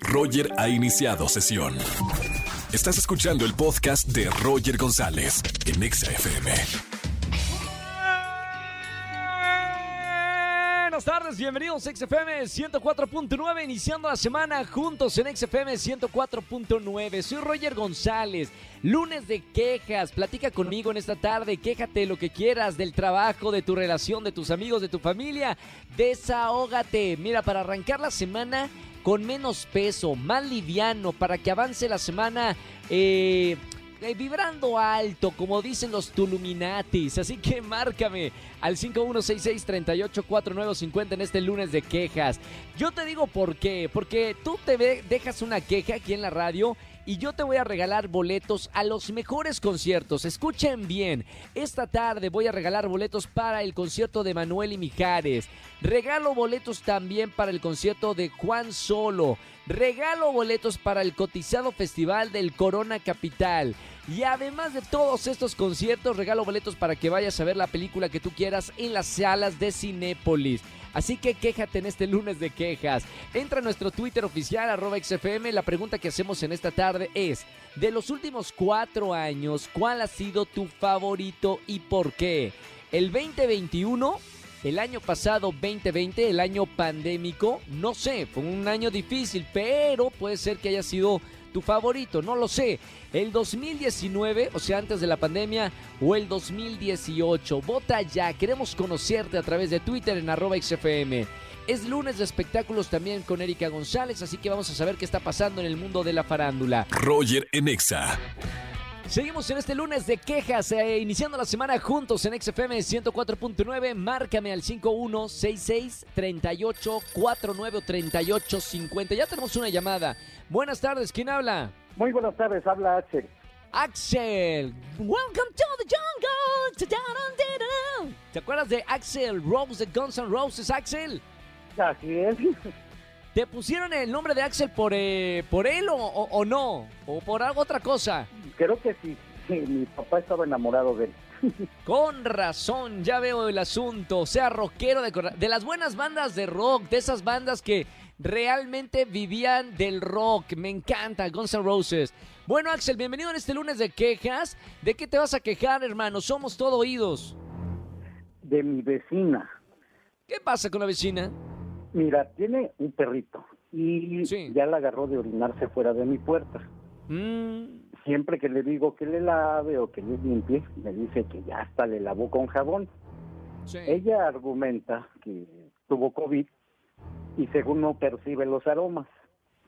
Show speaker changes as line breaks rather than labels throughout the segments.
Roger ha iniciado sesión. Estás escuchando el podcast de Roger González en Exa FM.
Buenas tardes, bienvenidos a XFM 104.9, iniciando la semana juntos en XFM 104.9. Soy Roger González, lunes de quejas, platica conmigo en esta tarde, quéjate lo que quieras del trabajo, de tu relación, de tus amigos, de tu familia, desahógate. Mira, para arrancar la semana con menos peso, más liviano, para que avance la semana... Eh, eh, vibrando alto, como dicen los Tuluminatis. Así que márcame al 5166-384950 en este lunes de quejas. Yo te digo por qué. Porque tú te dejas una queja aquí en la radio y yo te voy a regalar boletos a los mejores conciertos. Escuchen bien, esta tarde voy a regalar boletos para el concierto de Manuel y Mijares. Regalo boletos también para el concierto de Juan Solo. Regalo boletos para el cotizado festival del Corona Capital. Y además de todos estos conciertos, regalo boletos para que vayas a ver la película que tú quieras en las salas de Cinépolis. Así que quéjate en este lunes de quejas. Entra a nuestro Twitter oficial, arroba XFM. La pregunta que hacemos en esta tarde es, de los últimos cuatro años, ¿cuál ha sido tu favorito y por qué? ¿El 2021? El año pasado, 2020, el año pandémico, no sé, fue un año difícil, pero puede ser que haya sido favorito, no lo sé. El 2019, o sea, antes de la pandemia, o el 2018. Vota ya, queremos conocerte a través de Twitter en arroba XFM. Es lunes de espectáculos también con Erika González, así que vamos a saber qué está pasando en el mundo de la farándula.
Roger Enexa.
Seguimos en este lunes de quejas, eh, iniciando la semana juntos en XFM 104.9. Márcame al 5166-3849-3850. Ya tenemos una llamada. Buenas tardes, ¿quién habla?
Muy buenas tardes, habla Axel.
Axel, welcome to the jungle. ¿Te acuerdas de Axel Rose de Guns N' Roses, Axel?
Así es.
¿Te pusieron el nombre de Axel por, eh, por él o, o, no? ¿O por algo otra cosa?
Creo que sí. sí. Mi papá estaba enamorado de él.
Con razón, ya veo el asunto. Sea rockero de, de las buenas bandas de rock, de esas bandas que realmente vivían del rock. Me encanta, Guns N' Roses. Bueno, Axel, bienvenido en este lunes de quejas. ¿De qué te vas a quejar, hermano? Somos todo oídos.
De mi vecina.
¿Qué pasa con la vecina?
Mira, tiene un perrito y ya la agarró de orinarse fuera de mi puerta. Mm. Siempre que le digo que le lave o que le limpie, me dice que ya hasta le lavó con jabón. Ella argumenta que tuvo COVID y según no percibe los aromas.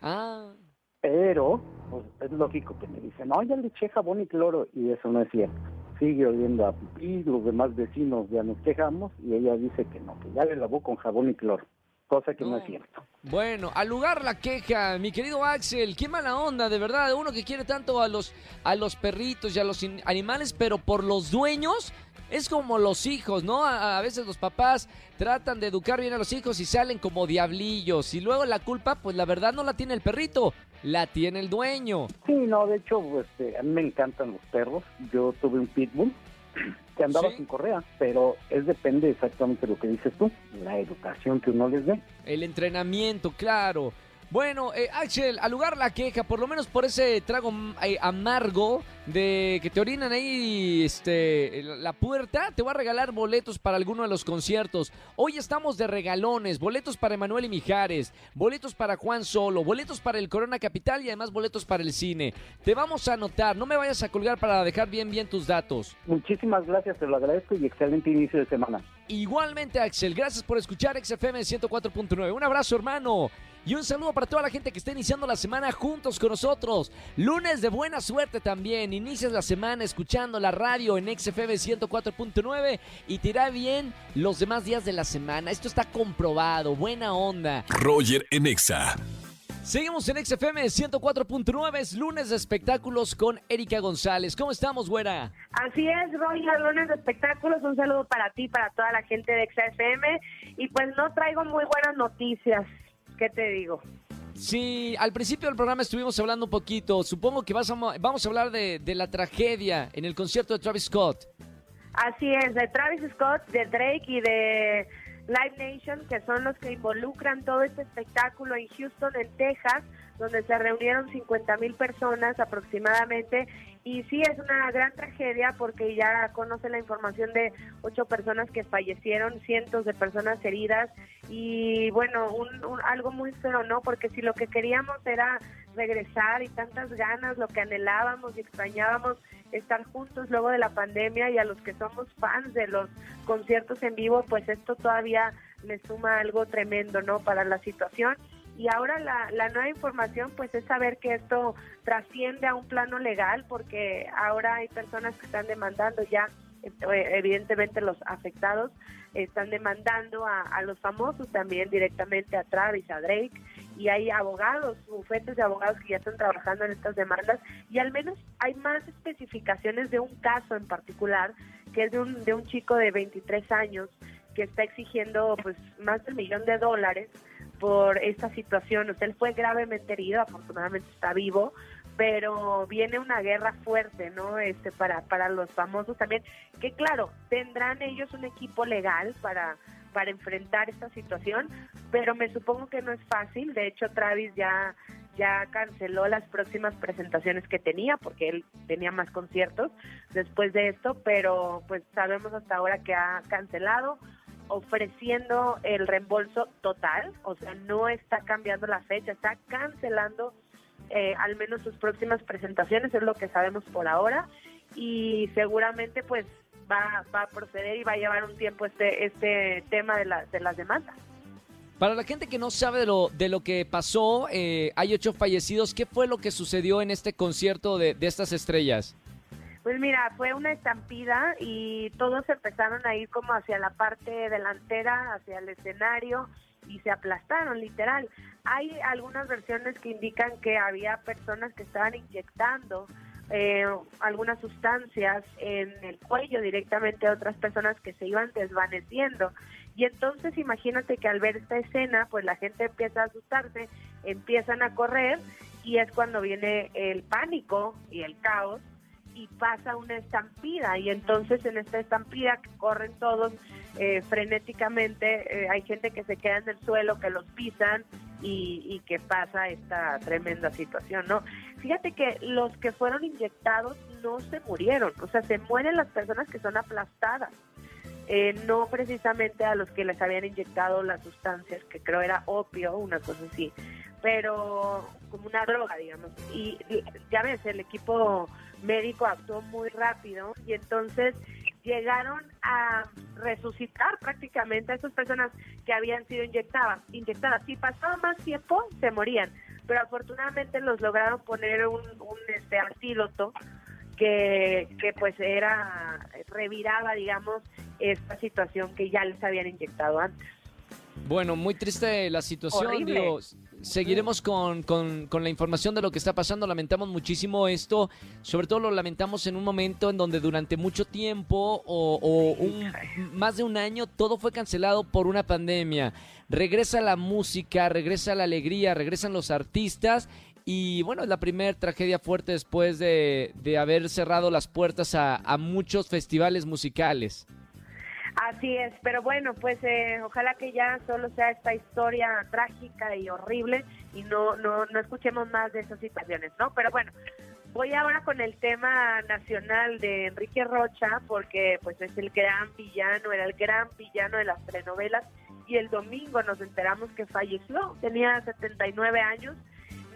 Ah.
Pero pues, es lógico que me dice, no, ya le eché jabón y cloro y eso no es cierto. Sigue oliendo a pipí, los demás vecinos ya nos quejamos y ella dice que no, que ya le lavó con jabón y cloro cosa que no. es cierto.
Bueno, al lugar la queja, mi querido Axel, qué mala onda, de verdad, uno que quiere tanto a los a los perritos y a los animales, pero por los dueños es como los hijos, ¿no? A, veces los papás tratan de educar bien a los hijos y salen como diablillos. Y luego la culpa, pues la verdad no la tiene el perrito, la tiene el dueño.
Sí, no, de hecho, este, a mí me encantan los perros. Yo tuve un pitbull que andaba sin correa, pero es depende exactamente de lo que dices tú, la educación que uno les dé.
El entrenamiento, claro. Bueno, eh, Axel, al lugar la queja, por lo menos por ese trago eh, amargo de que te orinan ahí este, la puerta, te voy a regalar boletos para alguno de los conciertos. Hoy estamos de regalones, boletos para Emanuel y Mijares, boletos para Juan Solo, boletos para el Corona Capital y además boletos para el cine. Te vamos a anotar, no me vayas a colgar para dejar bien bien tus datos.
Muchísimas gracias, te lo agradezco y excelente inicio de semana.
Igualmente, Axel, gracias por escuchar XFM 104.9. Un abrazo, hermano. Y un saludo para toda la gente que está iniciando la semana juntos con nosotros. Lunes de buena suerte también. Inicias la semana escuchando la radio en XFM 104.9 y te irá bien los demás días de la semana. Esto está comprobado. Buena onda.
Roger en Exa.
Seguimos en XFM 104.9, es lunes de espectáculos con Erika González. ¿Cómo estamos, güera?
Así es, Roger, lunes de espectáculos. Un saludo para ti, para toda la gente de XFM. Y pues no traigo muy buenas noticias. ¿Qué te digo?
Sí, al principio del programa estuvimos hablando un poquito. Supongo que vas a, vamos a hablar de, la tragedia en el concierto de Travis Scott.
Así es, de Travis Scott, de Drake y de Live Nation, que son los que involucran todo este espectáculo en Houston, en Texas, donde se reunieron 50 mil personas aproximadamente. Y sí, es una gran tragedia porque ya conoce la información de ocho personas que fallecieron, cientos de personas heridas y bueno, algo muy feo, ¿no? Porque si lo que queríamos era regresar y tantas ganas, lo que anhelábamos y extrañábamos, estar juntos luego de la pandemia y a los que somos fans de los conciertos en vivo, pues esto todavía le suma algo tremendo, ¿no? Para la situación. Y ahora la, la nueva información, pues es saber que esto trasciende a un plano legal, porque ahora hay personas que están demandando ya evidentemente los afectados están demandando a, los famosos también directamente a Travis, a Drake, y hay abogados, bufetes de abogados que ya están trabajando en estas demandas, y al menos hay más especificaciones de un caso en particular, que es de un, de un chico de 23 años que está exigiendo pues más de un millón de dólares por esta situación. O sea, él fue gravemente herido, afortunadamente está vivo, pero viene una guerra fuerte, ¿no? Este para para los famosos también, que claro, tendrán ellos un equipo legal para para enfrentar esta situación, pero me supongo que no es fácil. De hecho, Travis ya ya canceló las próximas presentaciones que tenía porque él tenía más conciertos después de esto, pero pues sabemos hasta ahora que ha cancelado ofreciendo el reembolso total, o sea, no está cambiando la fecha, está cancelando eh, al menos sus próximas presentaciones, es lo que sabemos por ahora, y seguramente pues va, va a proceder y va a llevar un tiempo este, este tema de, la, de las demandas.
Para la gente que no sabe de lo, de lo que pasó, eh, hay ocho fallecidos. ¿Qué fue lo que sucedió en este concierto de, de estas estrellas?
Pues mira, fue una estampida y todos empezaron a ir como hacia la parte delantera, hacia el escenario y se aplastaron, literal. Hay algunas versiones que indican que había personas que estaban inyectando eh, algunas sustancias en el cuello directamente a otras personas que se iban desvaneciendo. Y entonces imagínate que al ver esta escena, pues la gente empieza a asustarse, empiezan a correr y es cuando viene el pánico y el caos y pasa una estampida y entonces en esta estampida que corren todos eh, frenéticamente, eh, hay gente que se queda en el suelo, que los pisan y, y, que pasa esta tremenda situación, ¿no? Fíjate que los que fueron inyectados no se murieron, o sea, se mueren las personas que son aplastadas. Eh, no precisamente a los que les habían inyectado las sustancias, que creo era opio, una cosa así, pero como una droga, digamos. Y, ya ves, el equipo médico actuó muy rápido y entonces llegaron a resucitar prácticamente a esas personas que habían sido inyectadas. inyectadas. Si pasaba más tiempo, se morían, pero afortunadamente los lograron poner un, un este antídoto que, que pues era, reviraba, digamos, esta situación que ya les habían inyectado antes.
Bueno, muy triste la situación, digo, seguiremos con, con, la información de lo que está pasando. Lamentamos muchísimo esto. Sobre todo lo lamentamos en un momento en donde durante mucho tiempo o, un, más de un año todo fue cancelado por una pandemia. Regresa la música, regresa la alegría, regresan los artistas. Y bueno, es la primera tragedia fuerte después de, de haber cerrado las puertas a muchos festivales musicales.
Así es, pero bueno, pues eh, ojalá que ya solo sea esta historia trágica y horrible y no, no, no escuchemos más de esas situaciones, ¿no? Pero bueno, voy ahora con el tema nacional de Enrique Rocha, porque pues es el gran villano, era el gran villano de las telenovelas y el domingo nos enteramos que falleció, tenía 79 años.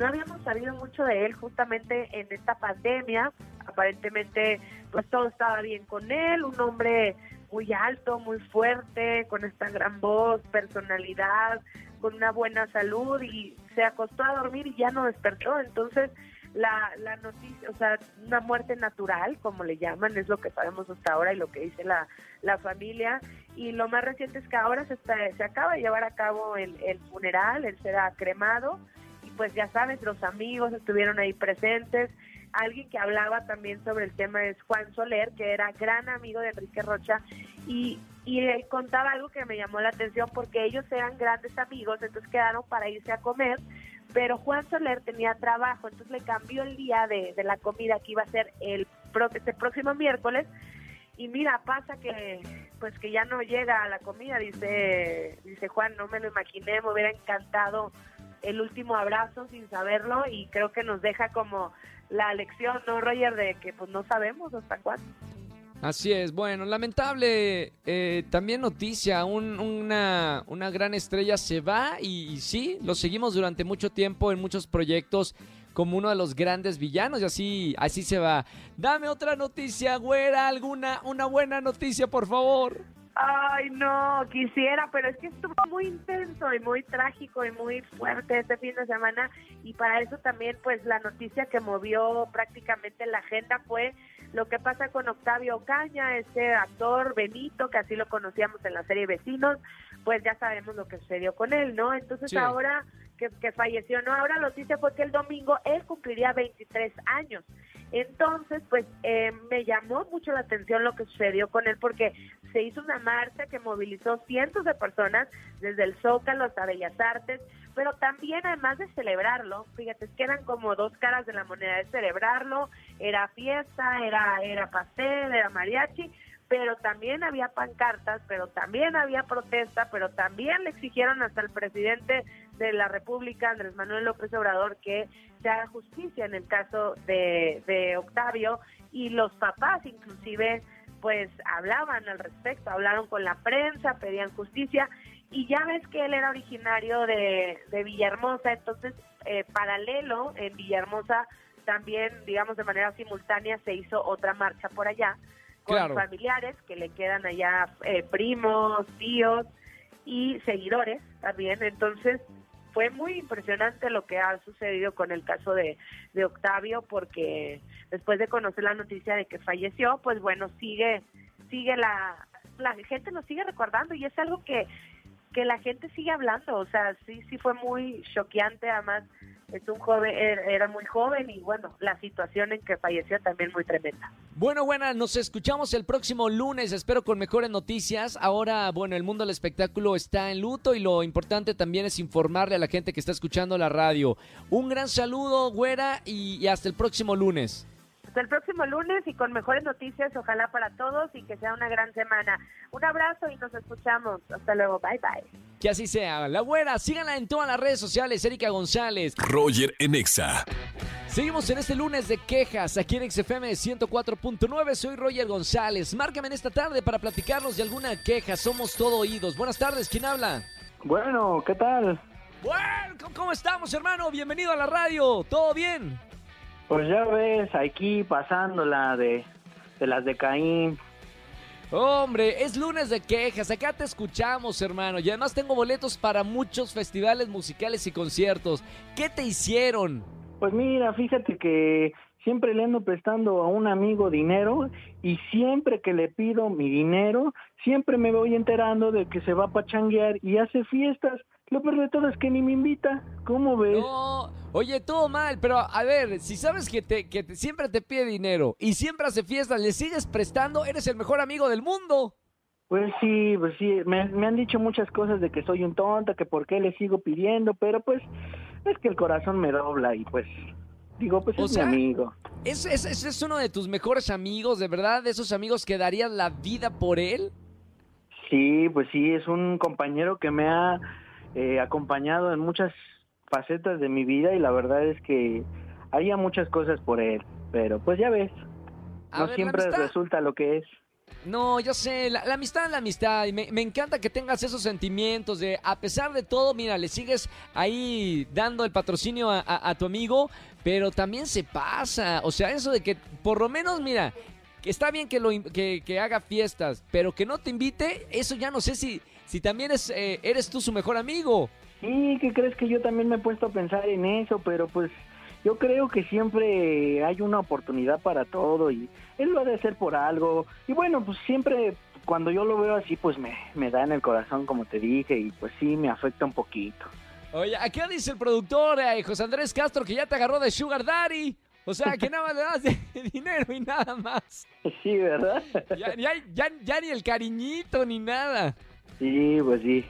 No habíamos sabido mucho de él justamente en esta pandemia. Aparentemente, pues todo estaba bien con él, un hombre muy alto, muy fuerte, con esta gran voz, personalidad, con una buena salud y se acostó a dormir y ya no despertó. Entonces, la, la noticia, o sea, una muerte natural, como le llaman, es lo que sabemos hasta ahora y lo que dice la, la familia. Y lo más reciente es que ahora se, está, se acaba de llevar a cabo el, el funeral, él será cremado y pues ya sabes, los amigos estuvieron ahí presentes alguien que hablaba también sobre el tema es Juan Soler, que era gran amigo de Enrique Rocha, y, y él contaba algo que me llamó la atención porque ellos eran grandes amigos, entonces quedaron para irse a comer, pero Juan Soler tenía trabajo, entonces le cambió el día de, la comida que iba a ser el este próximo miércoles, y mira, pasa que pues que ya no llega a la comida, dice, dice Juan, no me lo imaginé, me hubiera encantado el último abrazo sin saberlo y creo que nos deja como la lección, ¿no, Roger? De que pues no sabemos hasta cuándo.
Así es, bueno, lamentable eh, también noticia, una, una, gran estrella se va y, sí, lo seguimos durante mucho tiempo en muchos proyectos como uno de los grandes villanos y así, así se va. Dame otra noticia, güera, alguna, una buena noticia, por favor.
Ay, no, quisiera, pero es que estuvo muy intenso y muy trágico y muy fuerte este fin de semana y para eso también pues la noticia que movió prácticamente la agenda fue lo que pasa con Octavio Caña, este actor Benito, que así lo conocíamos en la serie Vecinos, pues ya sabemos lo que sucedió con él, ¿no? Entonces ahora que, que, falleció, ¿no? Ahora la noticia fue que el domingo él cumpliría 23 años. Entonces, pues eh, me llamó mucho la atención lo que sucedió con él porque se hizo una marcha que movilizó cientos de personas desde el Zócalo hasta Bellas Artes, pero también además de celebrarlo, fíjate, que eran como dos caras de la moneda de celebrarlo, era fiesta, era, era pastel, era mariachi, pero también había pancartas, pero también había protesta, pero también le exigieron hasta el presidente de la República, Andrés Manuel López Obrador, que se haga justicia en el caso de, de Octavio y los papás inclusive pues hablaban al respecto, hablaron con la prensa, pedían justicia y ya ves que él era originario de, de Villahermosa, entonces eh, paralelo en Villahermosa también, digamos de manera simultánea, se hizo otra marcha por allá con familiares que le quedan allá eh, primos, tíos y seguidores también, entonces fue muy impresionante lo que ha sucedido con el caso de, de Octavio, porque después de conocer la noticia de que falleció, pues bueno, sigue, sigue la, la gente lo sigue recordando y es algo que, que la gente sigue hablando, o sea, sí, sí fue muy choqueante, además es un joven, er, era muy joven y bueno, la situación en que falleció también muy tremenda.
Bueno, buena, nos escuchamos el próximo lunes, espero con mejores noticias. Ahora, bueno, el mundo del espectáculo está en luto y lo importante también es informarle a la gente que está escuchando la radio. Un gran saludo, güera, y hasta el próximo lunes.
Hasta el próximo lunes y con mejores noticias, ojalá para todos y que sea una gran semana. Un abrazo y nos escuchamos. Hasta luego, bye bye.
Que así sea. La güera, síganla en todas las redes sociales, Erika González.
Roger Enexa.
Seguimos en este lunes de quejas aquí en XFM 104.9. Soy Roger González. Márcame en esta tarde para platicarnos de alguna queja. Somos todo oídos. Buenas tardes, ¿quién habla?
Bueno, ¿qué tal?
Bueno, ¿cómo estamos, hermano? Bienvenido a la radio. ¿Todo bien?
Pues ya ves, aquí pasándola de, de las de Caín.
Hombre, es lunes de quejas, acá te escuchamos, hermano. Y además tengo boletos para muchos festivales musicales y conciertos. ¿Qué te hicieron?
Pues mira, fíjate que siempre le ando prestando a un amigo dinero y siempre que le pido mi dinero, siempre me voy enterando de que se va a pachanguear y hace fiestas. Lo peor de todo es que ni me invita. ¿Cómo ves?
No, oye, todo mal, pero a ver, si sabes que, te, que siempre te pide dinero y siempre hace fiestas, le sigues prestando, eres el mejor amigo del mundo.
Pues sí, pues sí, me, han dicho muchas cosas de que soy un tonto, que por qué le sigo pidiendo, pero pues es que el corazón me dobla y pues digo, pues es mi amigo.
¿es, es, es uno de tus mejores amigos, de verdad? ¿De esos amigos que darías la vida por él?
Sí, pues sí, es un compañero que me ha eh, acompañado en muchas facetas de mi vida y la verdad es que haría muchas cosas por él, pero pues ya ves, no siempre resulta lo que es.
No, yo sé, la, amistad es la amistad y me, encanta que tengas esos sentimientos de, a pesar de todo, mira, le sigues ahí dando el patrocinio a, tu amigo, pero también se pasa, o sea, eso de que por lo menos, mira, que está bien que, lo, que, que haga fiestas, pero que no te invite, eso ya no sé si, si también es, eh, eres tú su mejor amigo.
Sí, ¿qué crees que yo también me he puesto a pensar en eso? Pero pues yo creo que siempre hay una oportunidad para todo y él lo ha de hacer por algo. Y bueno, pues siempre cuando yo lo veo así, pues me, me da en el corazón, como te dije, y pues sí, me afecta un poquito.
Oye, ¿a qué dice el productor, eh, José Andrés Castro, que ya te agarró de Sugar Daddy? O sea, que nada más le das de dinero y nada más.
Sí, ¿verdad?
Ya, ya, ya ni el cariñito ni nada.
Sí, pues sí.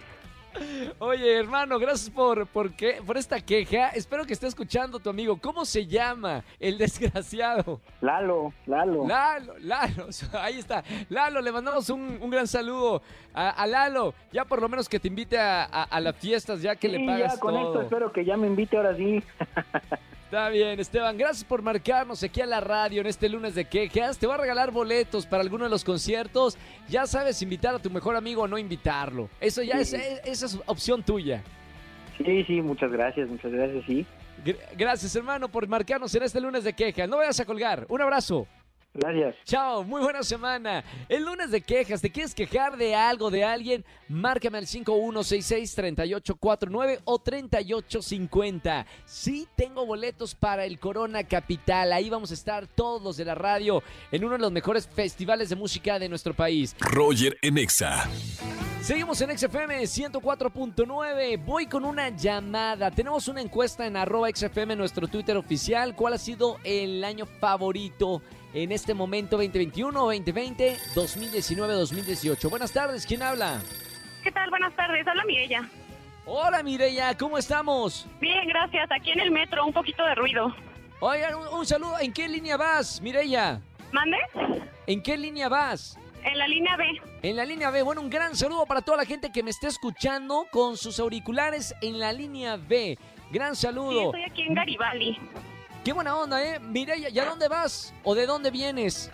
Oye, hermano, gracias por, por, por esta queja. Espero que esté escuchando tu amigo. ¿Cómo se llama el desgraciado?
Lalo, Lalo.
Lalo, Lalo. Ahí está. Lalo, le mandamos un, gran saludo a, Lalo. Ya por lo menos que te invite a, las fiestas, ya que le pagas
ya con esto espero que ya me invite ahora sí.
Está bien, Esteban. Gracias por marcarnos aquí a la radio en este lunes de quejas. Te voy a regalar boletos para alguno de los conciertos. Ya sabes invitar a tu mejor amigo o no invitarlo. Eso ya es, esa es opción tuya.
Sí, sí, muchas gracias, muchas gracias, sí.
Gracias, hermano, por marcarnos en este lunes de quejas. No vayas a colgar. Un abrazo.
Gracias.
Chao, muy buena semana. El lunes de quejas, ¿te quieres quejar de algo, de alguien? Márcame al 5166-3849 o 3850. Sí, tengo boletos para el Corona Capital. Ahí vamos a estar todos los de la radio en uno de los mejores festivales de música de nuestro país.
Roger Enexa.
Seguimos en XFM 104.9. Voy con una llamada. Tenemos una encuesta en arroba XFM, nuestro Twitter oficial. ¿Cuál ha sido el año favorito? en este momento 2021, 2020, 2019, 2018. Buenas tardes, ¿quién habla?
¿Qué tal? Buenas tardes, habla Mireya.
Hola Mireya, ¿cómo estamos?
Bien, gracias. Aquí en el metro, un poquito de ruido.
Oigan, un, saludo. ¿En qué línea vas, Mireya?
¿Mande?
¿En qué línea vas?
En la línea B.
En la línea B. Bueno, un gran saludo para toda la gente que me esté escuchando con sus auriculares en la línea B. Gran saludo. Sí,
estoy aquí en Garibaldi.
Qué buena onda, ¿eh? Mireya, ¿y a dónde vas? ¿O de dónde vienes?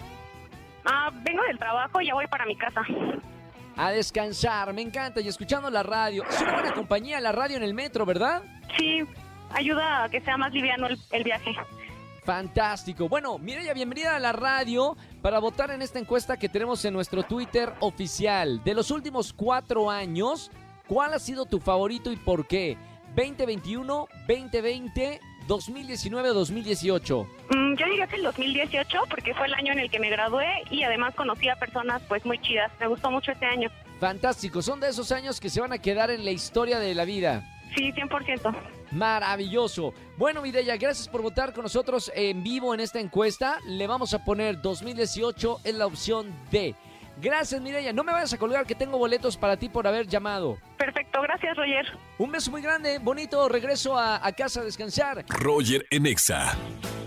Ah, vengo del trabajo y ya voy para mi casa.
A descansar, me encanta. Y escuchando la radio. Es una buena compañía la radio en el metro, ¿verdad?
Sí, ayuda a que sea más liviano el, viaje.
Fantástico. Bueno, Mireya, bienvenida a la radio para votar en esta encuesta que tenemos en nuestro Twitter oficial. De los últimos cuatro años, ¿cuál ha sido tu favorito y por qué? 2021, 2020 2019 o 2018?
yo diría que el 2018 porque fue el año en el que me gradué y además conocí a personas pues muy chidas. Me gustó mucho este año.
Fantástico, son de esos años que se van a quedar en la historia de la vida.
Sí, 100%.
Maravilloso. Bueno, Mireya, gracias por votar con nosotros en vivo en esta encuesta. Le vamos a poner 2018 en la opción D. Gracias, Mireya. No me vayas a colgar que tengo boletos para ti por haber llamado.
Perfecto, gracias, Roger.
Un beso muy grande, bonito regreso a, a casa a descansar.
Roger Enexa.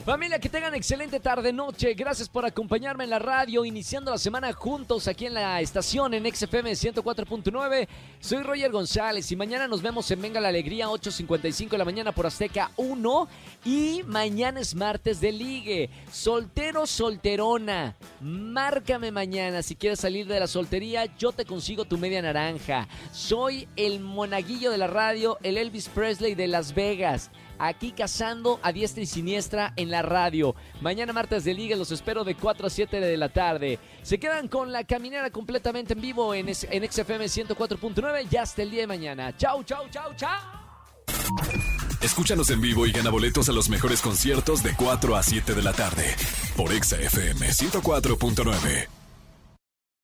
Familia, que tengan excelente tarde, noche. Gracias por acompañarme en la radio, iniciando la semana juntos aquí en la estación en XFM 104.9. Soy Roger González y mañana nos vemos en Venga la Alegría, 8.55 de la mañana por Azteca 1. Y mañana es martes de ligue. Soltero, solterona. Márcame mañana si quieres salir de la soltería. Yo te consigo tu media naranja. Soy el monaguillo de la radio, el Elvis Presley de Las Vegas aquí cazando a diestra y siniestra en la radio. Mañana martes de liga los espero de 4 a 7 de la tarde. Se quedan con la caminera completamente en vivo en, en XFM 104.9 ya hasta el día de mañana. Chau, chau, chau, chau.
Escúchanos en vivo y gana boletos a los mejores conciertos de 4 a 7 de la tarde por XFM 104.9.